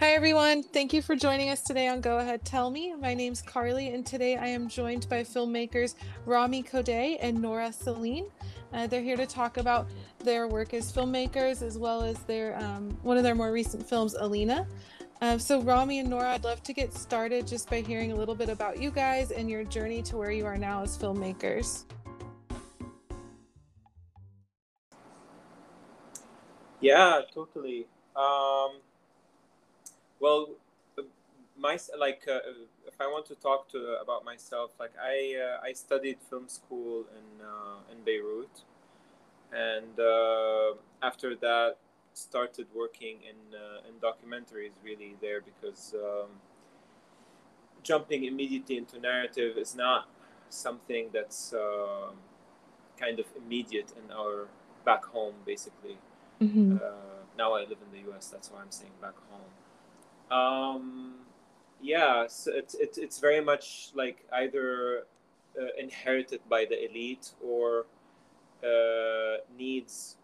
Hi, everyone. Thank you for joining us today on Go Ahead Tell Me. My name's Carly, and today I am joined by filmmakers Rami Kodai and Nora Celine. Uh, they're here to talk about their work as filmmakers as well as their um, one of their more recent films, Alina. Uh, so, Rami and Nora, I'd love to get started just by hearing a little bit about you guys and your journey to where you are now as filmmakers. Yeah, totally. Um, well, my like uh, if I want to talk to about myself, like I uh, I studied film school in uh, in Beirut, and uh, after that started working in uh, in documentaries really there because um, jumping immediately into narrative is not something that's uh, kind of immediate in our back home basically. Mm-hmm. now I live in the U.S. That's why I'm saying back home um, yeah, so it's, it's, it's very much like either uh, inherited by the elite or uh, needs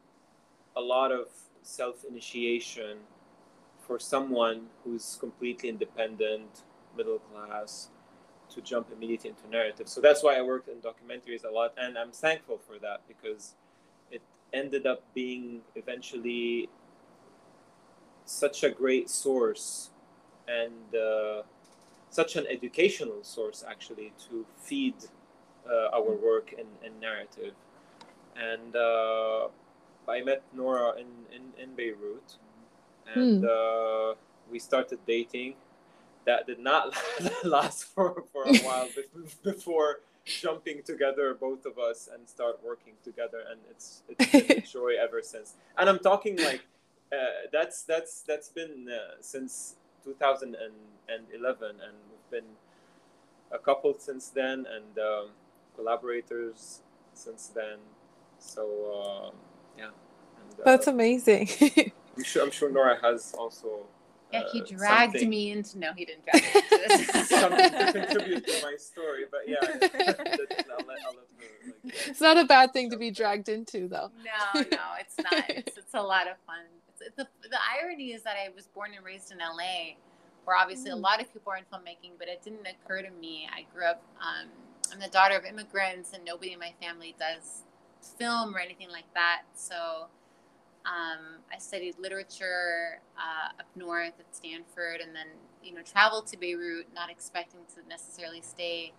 a lot of self initiation for someone who's completely independent, middle class, to jump immediately into narrative. So that's why I worked in documentaries a lot, and I'm thankful for that because it ended up being eventually such a great source and uh, such an educational source actually to feed uh, our work and, in narrative. And uh, I met Nora in, in, in Beirut and mm. we started dating. That did not last for, for a while before jumping together both of us and start working together and it's it's been a joy ever since and i'm talking like uh, that's that's that's been uh, since 2011, and we've been a couple since then, and um, collaborators since then. So um, yeah, and, uh, that's amazing. I'm sure, I'm sure Nora has also. Yeah, he uh, dragged something. me into. No, he didn't drag me into this. something to contribute to my story, but yeah, I'll let, I'll let her, like, it's not a bad thing to be dragged into, though. No, no, it's not. It's, it's a lot of fun the, the irony is that I was born and raised in LA, where obviously mm. a lot of people are in filmmaking, but it didn't occur to me. I grew up, um, I'm the daughter of immigrants, and nobody in my family does film or anything like that. So um, I studied literature uh, up north at Stanford, and then you know traveled to Beirut, not expecting to necessarily stay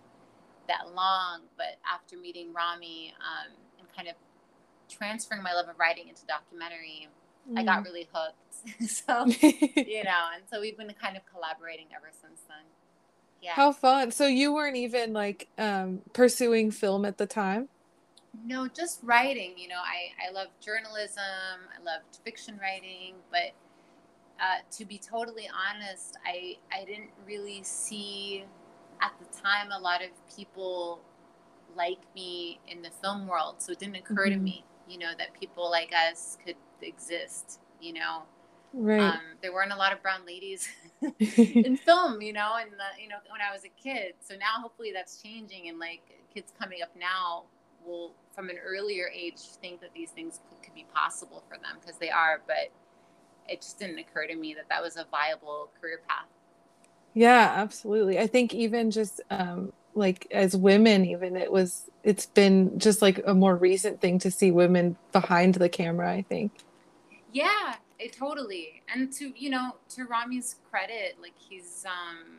that long. But after meeting Rami um, and kind of transferring my love of writing into documentary, mm. I got really hooked. so, you know, and so we've been kind of collaborating ever since then. Yeah. How fun. So you weren't even like um, pursuing film at the time? No, just writing. You know, I, I love journalism, I loved fiction writing, but uh, to be totally honest, I, I didn't really see at the time a lot of people like me in the film world. So it didn't occur mm-hmm. to me, you know, that people like us could exist, you know. Right. Um, there weren't a lot of brown ladies in film, you know, and the, you know when I was a kid. So now hopefully that's changing, and like kids coming up now will, from an earlier age, think that these things could, could be possible for them because they are. But it just didn't occur to me that that was a viable career path. Yeah, absolutely. I think even just um, like as women, even it was, it's been just like a more recent thing to see women behind the camera. I think. Yeah, it totally. And to you know, to Rami's credit, like he's um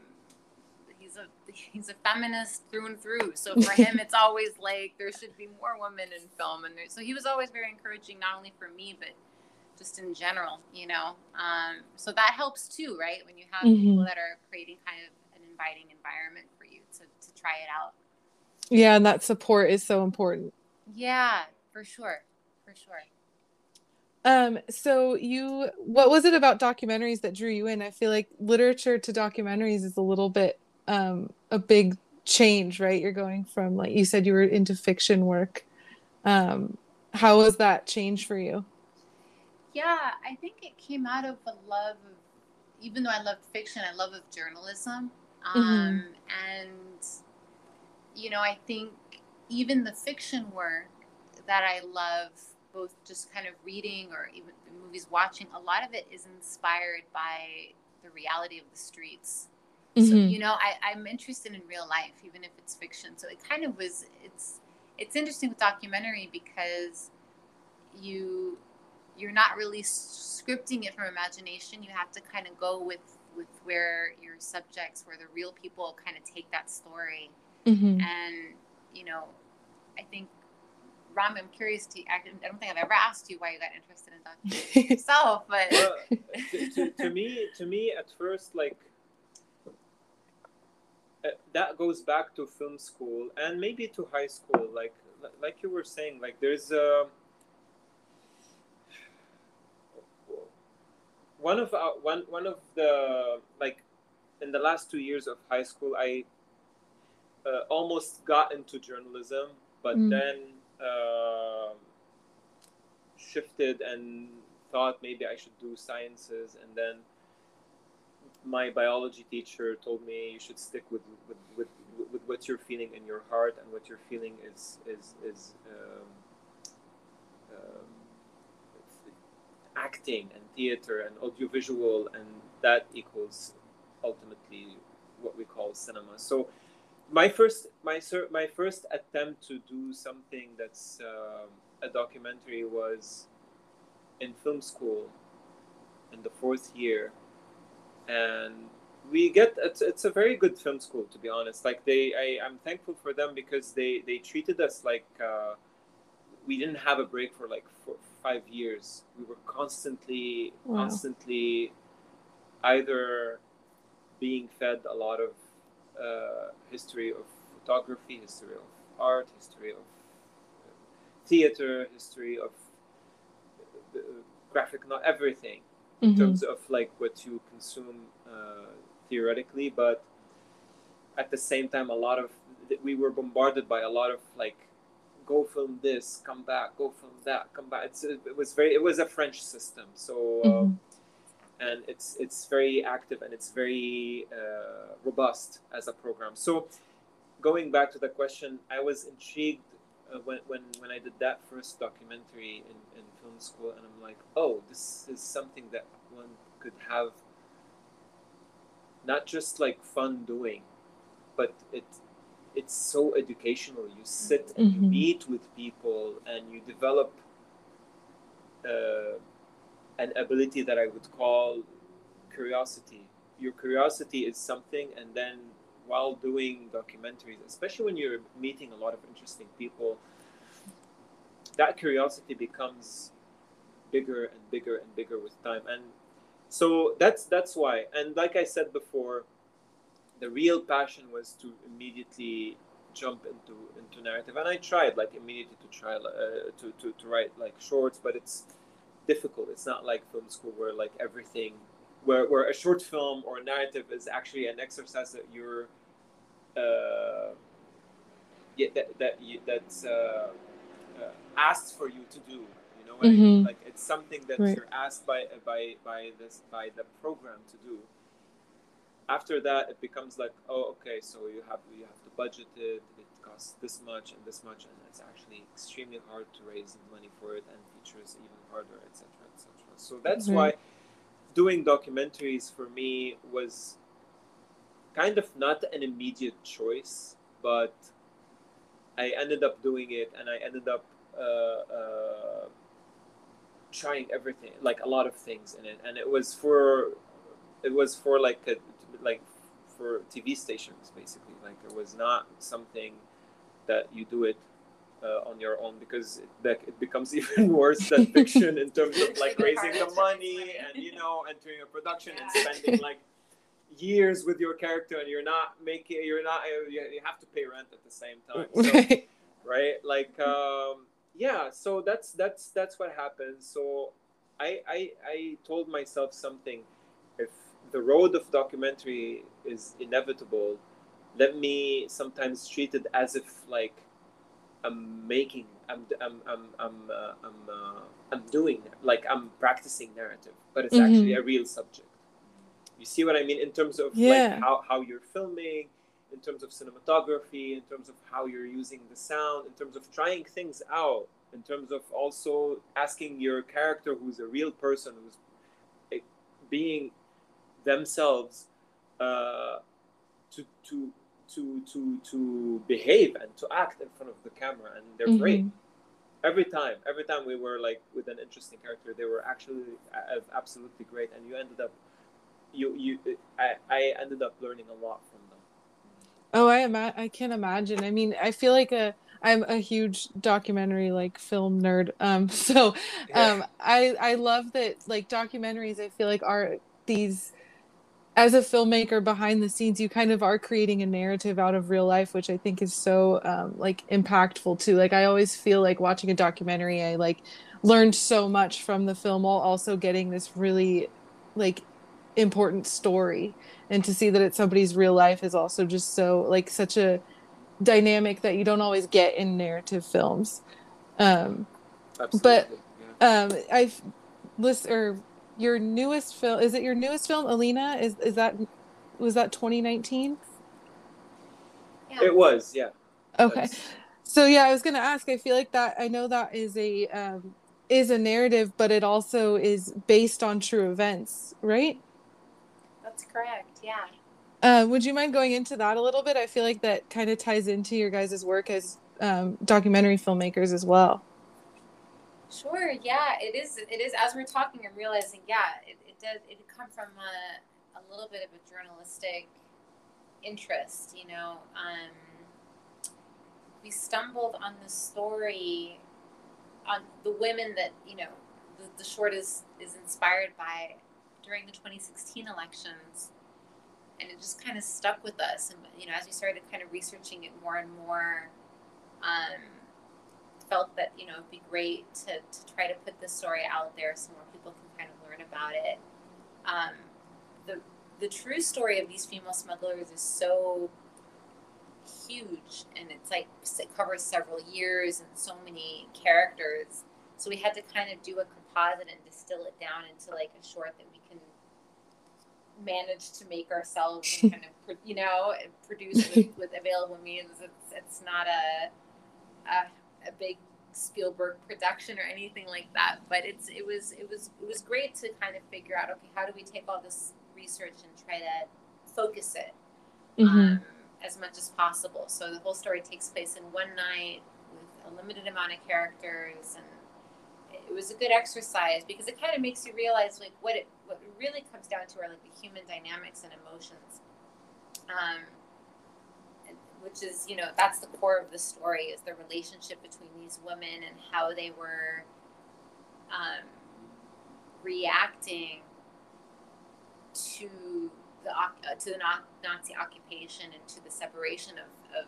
he's a he's a feminist through and through. So for him, it's always like there should be more women in film, and there, so he was always very encouraging, not only for me but just in general, you know. Um, so that helps too, right? When you have mm-hmm. people that are creating kind of an inviting environment for you to to try it out. Yeah, and that support is so important. Yeah, for sure, for sure. Um, so you, what was it about documentaries that drew you in? I feel like literature to documentaries is a little bit um, a big change, right? You're going from like you said you were into fiction work. Um, how was that change for you? Yeah, I think it came out of a love of, even though I loved fiction, I love of journalism. Mm-hmm. Um, mm-hmm. And, you know, I think even the fiction work that I love both just kind of reading or even movies watching, a lot of it is inspired by the reality of the streets. Mm-hmm. So, you know, I, I'm interested in real life, even if it's fiction. So it kind of was. It's it's interesting with documentary because you you're not really scripting it from imagination. You have to kind of go with with where your subjects, where the real people kind of take that story. Mm-hmm. And you know, I think Ram, I'm curious to. I don't think I've ever asked you why you got interested in documentary yourself, but well, to, to, to, me, to me, at first, like uh, that goes back to film school and maybe to high school. Like, like you were saying, like there's a one of our, one one of the like in the last two years of high school, I uh, almost got into journalism, but mm. then uh, shifted and thought maybe I should do sciences, and then my biology teacher told me you should stick with with, with, with what you're feeling in your heart, and what you're feeling is is is um, um, acting and theater and audiovisual, and that equals ultimately what we call cinema. So my first my sir, my first attempt to do something that's uh, a documentary was in film school in the fourth year. And we get it's, it's a very good film school to be honest. Like they I, i'm thankful for them because they they treated us like uh, we didn't have a break for like four, five years. We were constantly wow. constantly either being fed a lot of uh, history of photography, history of art, history of uh, theater, history of uh, graphic, not everything mm-hmm. in terms of like what you consume uh, theoretically, but at the same time, a lot of we were bombarded by a lot of like go film this, come back, go film that, come back. It's, it was very, it was a French system. So, uh, mm-hmm and it's it's very active and it's very uh, robust as a program. So, going back to the question, I was intrigued uh, when, when when I did that first documentary in, in film school, and I'm like, oh, this is something that one could have not just like fun doing, but it it's so educational. You sit and mm-hmm. you meet with people and you develop. Uh, an ability that I would call curiosity. Your curiosity is something, and then while doing documentaries, especially when you're meeting a lot of interesting people, that curiosity becomes bigger and bigger and bigger with time. And so that's that's why. And like I said before, the real passion was to immediately jump into into narrative. And I tried like immediately to try uh, to, to to write like shorts, but it's difficult. It's not like film school where like everything, where, where a short film or a narrative is actually an exercise that you're, uh, yeah, that that you, that's uh, uh, asked for you to do. You know what mm-hmm. I mean? Mm-hmm. Like it's something that right. you're asked by by by this by the program to do. After that, it becomes like, oh, okay, so you have you have to budget it. It costs this much and this much, and it's actually extremely hard to raise money for it, and features even harder, etc., etc. So that's mm-hmm. why doing documentaries for me was kind of not an immediate choice, but I ended up doing it, and I ended up uh, uh, trying everything, like a lot of things in it, and it was for it was for like a, like for TV stations basically. Like it was not something that you do it uh, on your own because it, it becomes even worse than fiction in terms of like raising the money and you know entering a production yeah. and spending like years with your character and you're not making you're not you have to pay rent at the same time so, right. like um yeah so that's that's that's what happens so I, I i told myself something. If the road of documentary is inevitable let me sometimes treat it as if like I'm making, I'm, I'm, I'm, I'm, uh, I'm, uh, I'm doing, like I'm practicing narrative, but it's mm-hmm. actually a real subject. You see what I mean in terms of yeah. like how, how you're filming, in terms of cinematography, in terms of how you're using the sound, in terms of trying things out, in terms of also asking your character, who's a real person, who's eh, being themselves uh, to to to to to behave and to act in front of the camera, and they're mm-hmm. great every time. Every time we were like with an interesting character, they were actually uh, absolutely great, and you ended up you you I, I ended up learning a lot from them. Oh, I am. I can imagine. I mean, I feel like a I'm a huge documentary like film nerd. Um, so um, I I love that like documentaries. I feel like are these as a filmmaker behind the scenes you kind of are creating a narrative out of real life which i think is so um, like impactful too. Like i always feel like watching a documentary i like learned so much from the film while also getting this really like important story. And to see that it's somebody's real life is also just so like such a dynamic that you don't always get in narrative films. Um Absolutely. but um i've list or your newest film is it your newest film alina is is that was that 2019 yeah. it was yeah okay so yeah i was gonna ask i feel like that i know that is a um is a narrative but it also is based on true events right that's correct. Yeah. Uh, would you mind going into that a little bit? I feel like that kind of ties into your guys' work as um, documentary filmmakers as well. Sure. Yeah, it is. It is. As we're talking, I'm realizing. Yeah, it, it did. It come from a, a little bit of a journalistic interest. You know, um, we stumbled on the story on the women that you know the, the short is is inspired by during the 2016 elections and it just kind of stuck with us and you know as we started kind of researching it more and more um, felt that you know it'd be great to, to try to put this story out there so more people can kind of learn about it um, the the true story of these female smugglers is so huge and it's like it covers several years and so many characters so we had to kind of do a composite and distill it down into like a short that we can manage to make ourselves and kind of you know produce with, with available means. It's it's not a, a a big Spielberg production or anything like that, but it's it was it was it was great to kind of figure out okay how do we take all this research and try to focus it mm-hmm. um, as much as possible. So the whole story takes place in one night with a limited amount of characters and it was a good exercise because it kind of makes you realize like what it what it really comes down to are like the human dynamics and emotions um, which is you know that's the core of the story is the relationship between these women and how they were um, reacting to the uh, to the Nazi occupation and to the separation of, of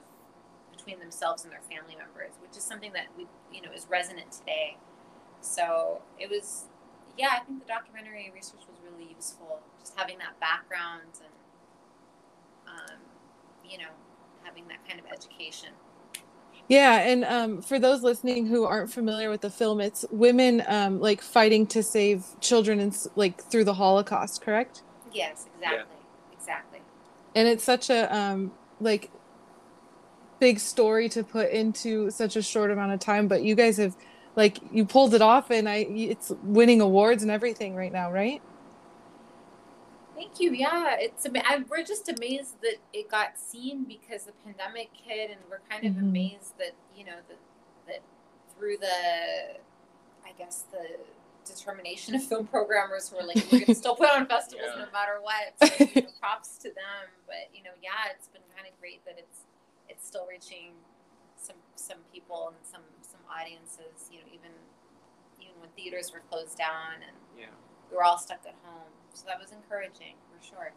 between themselves and their family members, which is something that we you know is resonant today. So it was, yeah, I think the documentary research was really useful. Just having that background and, um, you know, having that kind of education. Yeah, and um, for those listening who aren't familiar with the film, it's women um, like fighting to save children and like through the Holocaust, correct? Yes, exactly, yeah. exactly. And it's such a um, like big story to put into such a short amount of time, but you guys have like you pulled it off and i it's winning awards and everything right now right thank you yeah it's I, we're just amazed that it got seen because the pandemic hit and we're kind of mm-hmm. amazed that you know that that through the i guess the determination of film programmers who are like we're gonna still put on festivals yeah. no matter what so, you know, props to them but you know yeah it's been kind of great that it's it's still reaching some some people and some some audiences. You know, even even when theaters were closed down and yeah. We were all stuck at home. So that was encouraging for sure.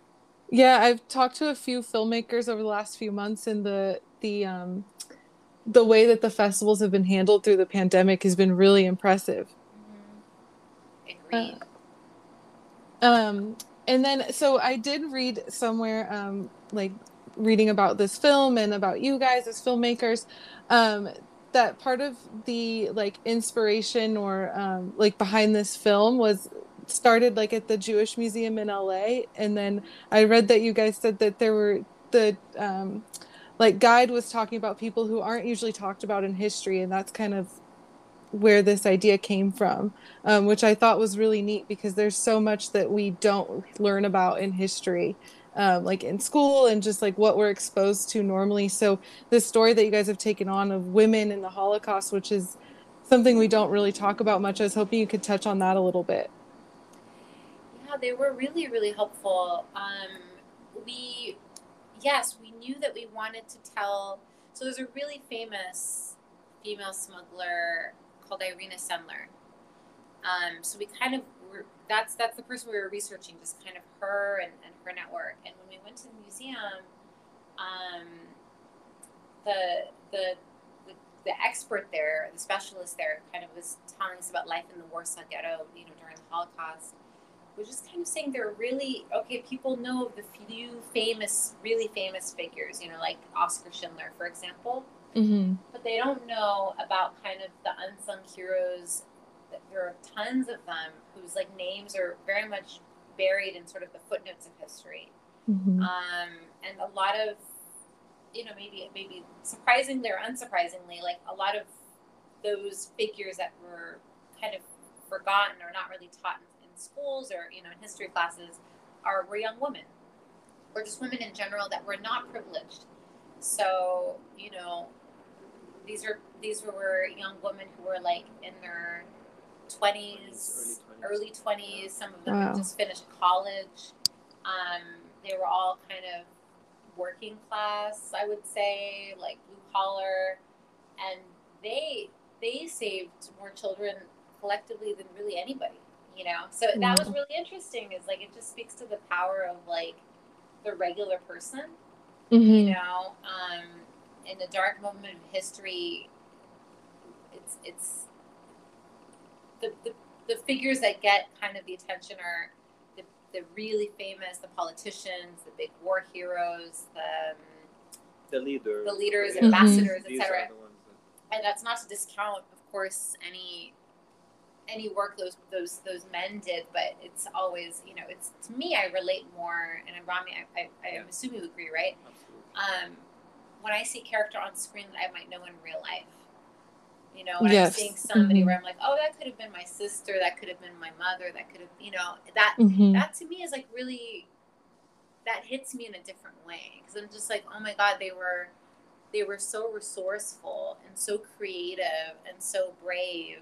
Yeah, I've talked to a few filmmakers over the last few months, and the the um, the way that the festivals have been handled through the pandemic has been really impressive. Mm-hmm. Agreed. Uh, um, and then so I did read somewhere, um, like reading about this film and about you guys as filmmakers um, that part of the like inspiration or um, like behind this film was started like at the Jewish Museum in LA, and then I read that you guys said that there were the um, like guide was talking about people who aren't usually talked about in history, and that's kind of where this idea came from, um, which I thought was really neat because there's so much that we don't learn about in history. Um, like in school and just like what we're exposed to normally. So the story that you guys have taken on of women in the Holocaust, which is something we don't really talk about much, I was hoping you could touch on that a little bit. They were really, really helpful. Um, we, yes, we knew that we wanted to tell. So there's a really famous female smuggler called Irena Sendler. Um, so we kind of were, that's that's the person we were researching, just kind of her and, and her network. And when we went to the museum, um, the, the the the expert there, the specialist there, kind of was telling us about life in the Warsaw Ghetto, you know, during the Holocaust. Was just kind of saying there are really okay. People know of the few famous, really famous figures, you know, like Oskar Schindler, for example Mm-hmm. but they don't know about kind of the unsung heroes. There are tons of them whose like names are very much buried in sort of the footnotes of history, Mm-hmm. um, and a lot of you know maybe maybe surprisingly or unsurprisingly, like a lot of those figures that were kind of forgotten or not really taught in schools or you know in history classes are were young women. Or just women in general that were not privileged. So you know these are these were young women who were like in their 20s early 20s some of them Wow. just finished college. Um, they were all kind of working class i would say like blue collar. And they they saved more children collectively than really anybody you know so that was really interesting is like it just speaks to the power of like the regular person Mm-hmm. you know um, in a dark moment of history it's it's the, the the figures that get kind of the attention are the, the really famous the politicians the big war heroes the um, The leader. the leaders Mhm. ambassadors These etc are the ones that- and that's not to discount of course any any work those those those men did but it's always you know it's to me i relate more and rami i, I, I Yeah. assume you agree right Absolutely. um, when I see a character on screen that I might know in real life. You know, when I'm seeing somebody Mhm. where I'm like, oh, that could have been my sister, that could have been my mother, that could have, you know, that Mm-hmm. that to me is like really, that hits me in a different way because I'm just like, oh my god, they were, they were so resourceful and so creative and so brave,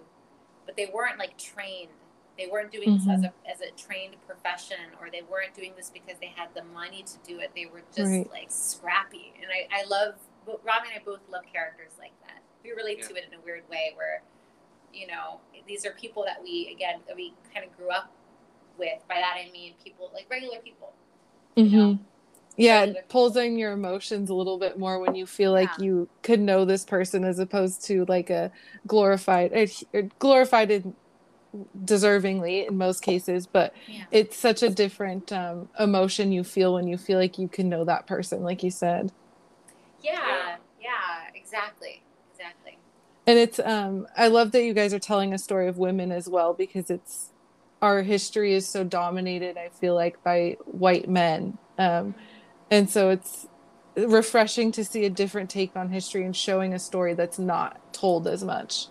but they weren't like trained. They weren't doing this as a as a trained profession, or they weren't doing this because they had the money to do it. They were just Right. like scrappy, and I I love. but Rami and I both love characters like that. We relate to it in a weird way, where you know these are people that we again that we kind of grew up with. By that I mean people like regular people. Mm-hmm. know? Yeah, it pulls in your emotions a little bit more when you feel like Yeah. you could know this person as opposed to like a glorified, glorified in, deservingly in most cases, but Yeah. it's such a different um, emotion you feel when you feel like you can know that person, like you said. Yeah, yeah, exactly, exactly. And it's um I love that you guys are telling a story of women as well because it's our history is so dominated, I feel like, by white men. Um and so it's refreshing to see a different take on history and showing a story that's not told as much.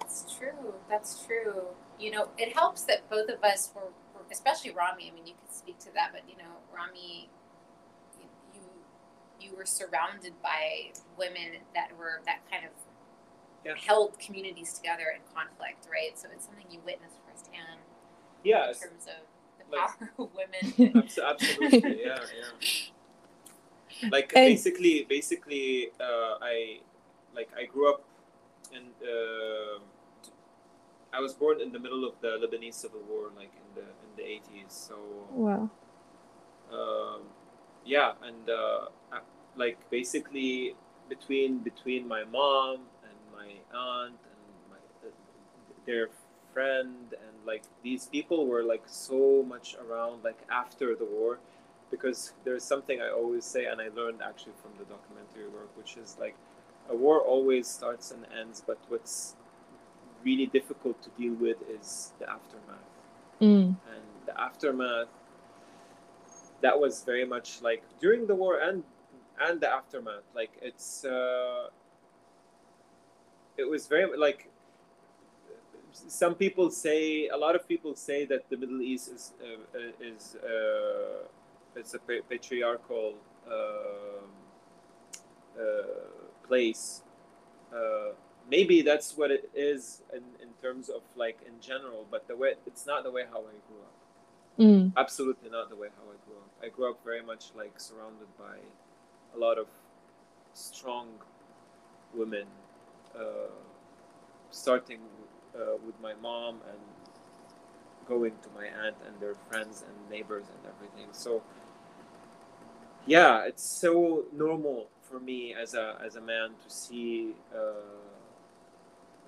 It's true. That's true. You know, it helps that both of us were, were especially Rami. I mean, you could speak to that, but you know, Rami, you you, you were surrounded by women that were that kind of Yeah. held communities together in conflict, right? So it's something you witnessed firsthand Yeah, in terms of the like- power women. Absolutely yeah yeah like And- basically basically uh, i like i grew up in uh, i was born in the middle of the lebanese civil war like in the in the 80s so Wow. um, yeah and uh, I- like basically between between my mom and my aunt and my uh, their friend and like these people were like so much around like after the war because there's something i always say and i learned actually from the documentary work which is like a war always starts and ends but what's really difficult to deal with is the aftermath Mm. and the aftermath that was very much like during the war and and the aftermath like it's uh it was very like some people say a lot of people say that the Middle East is uh, is uh, it's a patriarchal uh, uh, place. Uh, maybe that's what it is in, in terms of like in general, but the way it's not the way how I grew up. Mm. Absolutely not the way how I grew up. I grew up very much like surrounded by a lot of strong women, uh, starting uh, with my mom and going to my aunt and their friends and neighbors and everything. So yeah, it's so normal for me as a as a man to see. Uh,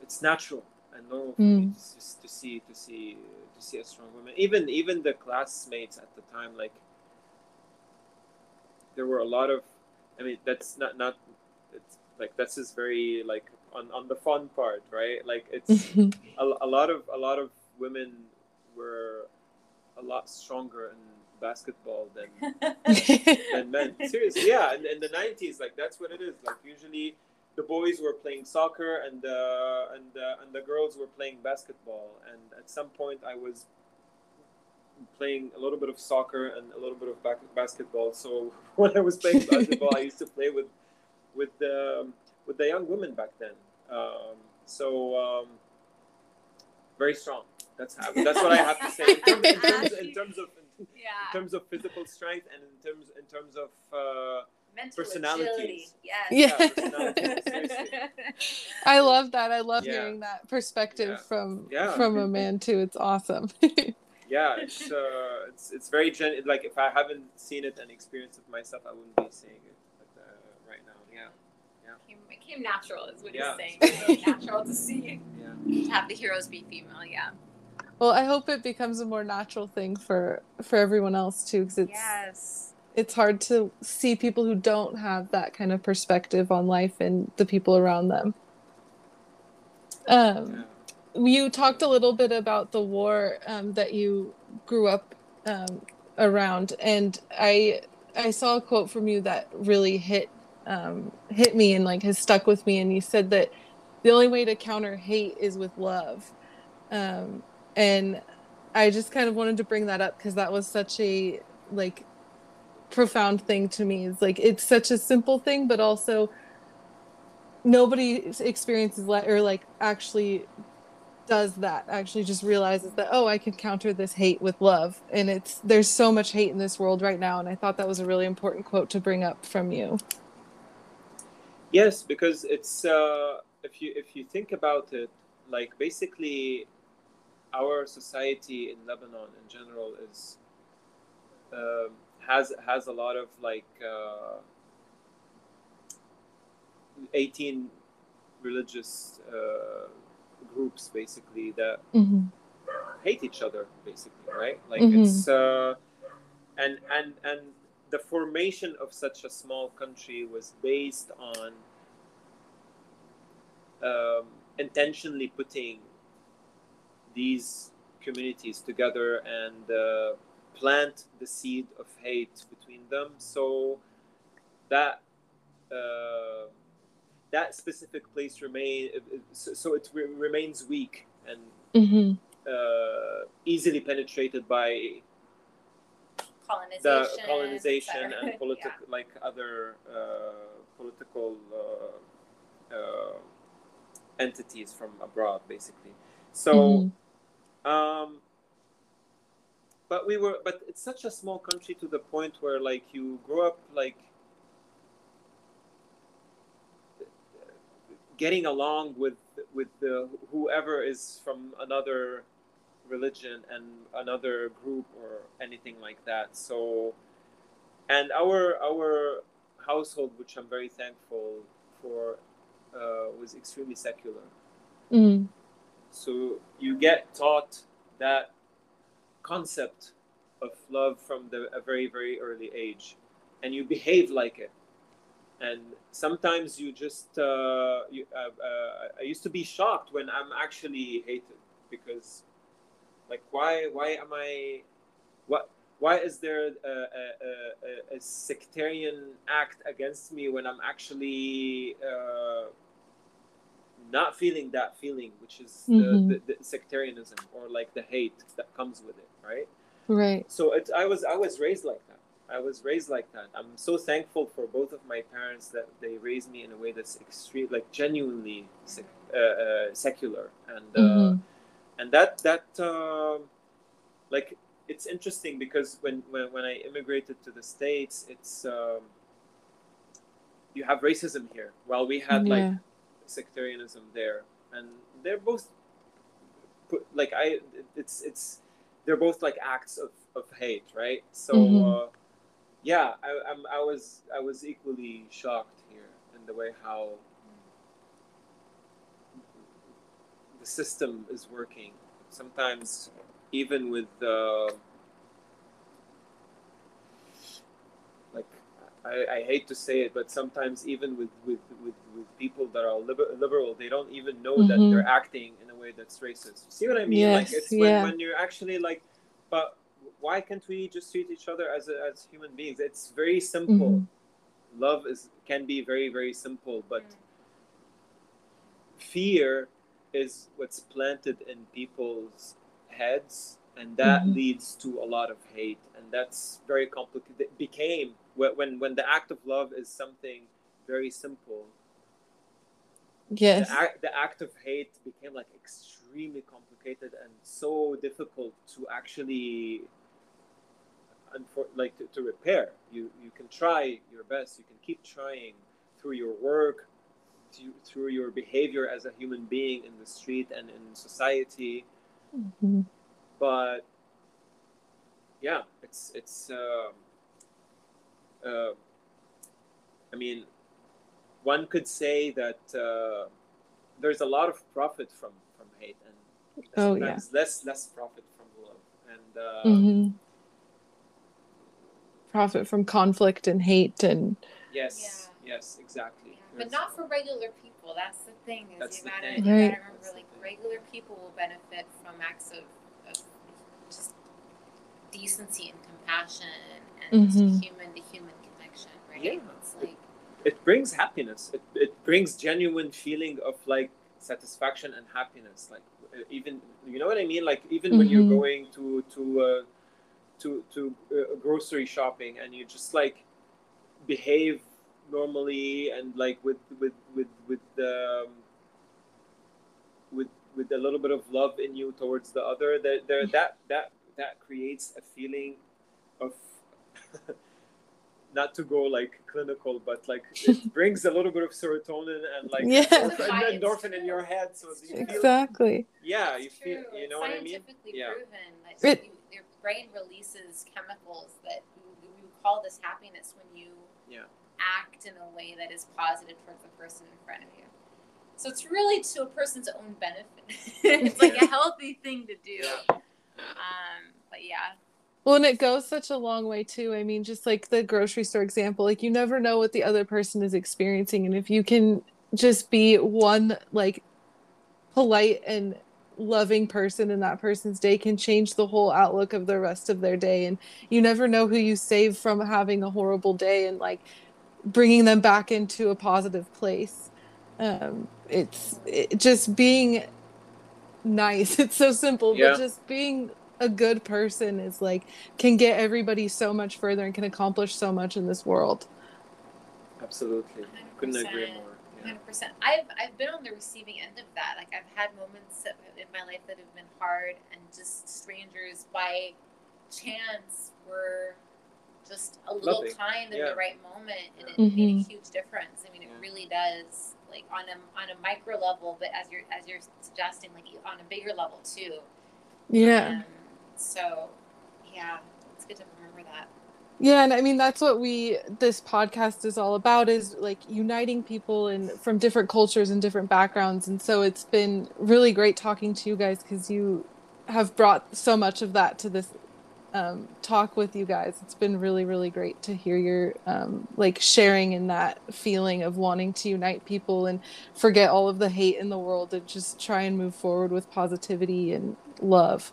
it's natural and normal for mm. me to, to see to see to see a strong woman. Even even the classmates at the time, like there were a lot of. I mean, that's not not. It's like that's just very like on on the fun part, right? Like it's a, a lot of a lot of women were a lot stronger in basketball than than men. Seriously, yeah. In, in the nineties, like that's what it is. Like usually, the boys were playing soccer and uh, and uh, and the girls were playing basketball. And at some point, I was playing a little bit of soccer and a little bit of back- basketball. So when I was playing basketball, I used to play with with the um, with the young women back then. Um, so um, very strong. That's how, that's what I have to say in terms, in terms, in terms of in terms of physical strength and in terms in terms of uh, Mental personalities. Yes. Yeah. I love that. I love yeah. hearing that perspective yeah. from from a man too. It's awesome. yeah, it's uh, it's it's very gen- like if I haven't seen it and experienced it myself, I wouldn't be saying it but, uh, right now. Yeah. Came, it came natural, is what yeah. he's saying. It's really natural to see. Yeah. To have the heroes be female. Yeah. Well, I hope it becomes a more natural thing for for everyone else too, because it's yes. it's hard to see people who don't have that kind of perspective on life and the people around them. Um, you talked a little bit about the war um, that you grew up um, around, and I I saw a quote from you that really hit um, hit me and like has stuck with me. And you said that the only way to counter hate is with love. Um, and I just kind of wanted to bring that up because that was such a like profound thing to me. It's like it's such a simple thing, but also nobody experiences le- or like actually does that actually just realizes that oh i can counter this hate with love and it's there's so much hate in this world right now and i thought that was a really important quote to bring up from you yes because it's uh if you if you think about it like basically our society in Lebanon in general is uh, has has a lot of like uh, 18 religious uh, groups basically that mm-hmm. hate each other basically right like mm-hmm. it's uh, and and and the formation of such a small country was based on um, intentionally putting these communities together and uh, plant the seed of hate between them so that uh, that specific place remain so, so it re- remains weak and mm-hmm. uh, easily penetrated by colonization, the colonization and political yeah. like other uh, political uh, uh, entities from abroad basically. So mm-hmm. um, but we were, but it's such a small country to the point where like you grow up like getting along with with the whoever is from another religion and another group or anything like that. So, and our our household, which I'm very thankful for, uh, was extremely secular. Mm. So you get taught that concept of love from the, a very, very early age, and you behave like it. And sometimes you just, uh, you, uh, uh, I used to be shocked when I'm actually hated because, like, why, why am I, what, why is there a, a, a, a sectarian act against me when I'm actually uh, not feeling that feeling, which is Mhm. the, the, the sectarianism or like the hate that comes with it, right? Right. So it, I was I was raised like that. I was raised like that. I'm so thankful for both of my parents that they raised me in a way that's extreme, like genuinely sec, uh, uh, secular, and uh, Mhm. And that that um like it's interesting because when, when when I immigrated to the states, it's um, you have racism here, while we had like sectarianism there, and they're both put like I it's it's they're both like acts of, of hate, right? So Mhm. uh, yeah, I I'm, I was I was equally shocked here in the way how the system is working. Sometimes even with uh, like I, I hate to say it, but sometimes even with with, with, with people that are liber- liberal, they don't even know that Mhm. they're acting in a way that's racist. See what I mean? Yes, like it's yeah. when, when you're actually like, but why can't we just treat each other as a, as human beings? It's very simple. Mhm. Love is can be very very simple, but fear is what's planted in people's heads and that Mhm. leads to a lot of hate and that's very complicated it became when when when the act of love is something very simple Yes. the, act, the act of hate became like extremely complicated and so difficult to actually like to, to repair you you can try your best you can keep trying through your work to, through your behavior as a human being in the street and in society Mhm. but yeah it's it's um uh, i mean one could say that uh, there's a lot of profit from from hate and Oh, yeah. less less profit from love and uh, Mhm. Profit from conflict and hate and yes yes exactly Yeah, but not for regular people. That's the thing. Is That's you the gotta, thing. you Right. gotta remember, like regular people will benefit from acts of, of just decency and compassion and Mhm. human to human connection, right? Yeah. It's like it brings happiness it, it brings genuine feeling of like satisfaction and happiness like even you know what i mean like even when you're Mhm. going to to uh, to to uh, grocery shopping and you just like behave normally and like with with with with um, with with a little bit of love in you towards the other there, there that that that creates a feeling of not to go like clinical but like it brings a little bit of serotonin and like Yeah. endorphin, and endorphin in your head so you feel exactly. yeah That's you feel you know it's what i mean scientifically Yeah. proven that It- you, your brain releases chemicals that you, you call this happiness when you Yeah. Act in a way that is positive towards the person in front of you. So it's really to a person's own benefit. it's like a healthy thing to do. Um, but yeah, Well, and it goes such a long way too. I mean, just like the grocery store example, like you never know what the other person is experiencing. And if you can just be one like polite and loving person in that person's day can change the whole outlook of the rest of their day. And you never know who you save from having a horrible day and like bringing them back into a positive place. Um, it's it, just being nice. It's so simple, Yeah. but just being a good person is like can get everybody so much further and can accomplish so much in this world. absolutely couldn't agree more yeah. hundred percent. I've I've been on the receiving end of that. Like I've had moments in my life that have been hard, and just strangers by chance were just a little Loving. kind in Yeah. the right moment, and it Mhm. made a huge difference. I mean, it Yeah. really does. Like on a on a micro level, but as you're as you're suggesting, like on a bigger level too. Yeah. Um, so, yeah, it's good to remember that. Yeah, and I mean that's what we this podcast is all about is like uniting people and from different cultures and different backgrounds. And so it's been really great talking to you guys cuz you have brought so much of that to this um, talk with you guys. It's been really really great to hear your um, like sharing in that feeling of wanting to unite people and forget all of the hate in the world and just try and move forward with positivity and love.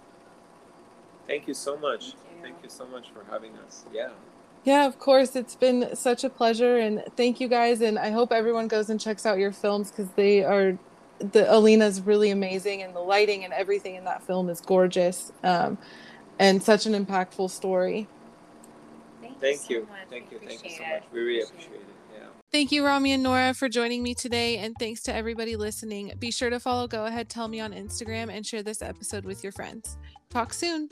thank you so much Thank you. thank you so much for having us yeah Yeah, of course. It's been such a pleasure. And thank you guys. And I hope everyone goes and checks out your films because they are the Alina's really amazing, and the lighting and everything in that film is gorgeous, um, and such an impactful story. Thank, Thank you. you. So. Thank you. Thank you so much. it. We really Appreciate appreciate it. Yeah. Thank you, Rami and Nora, for joining me today, and thanks to everybody listening. Be sure to follow Go Ahead Tell Me on Instagram and share this episode with your friends. Talk soon.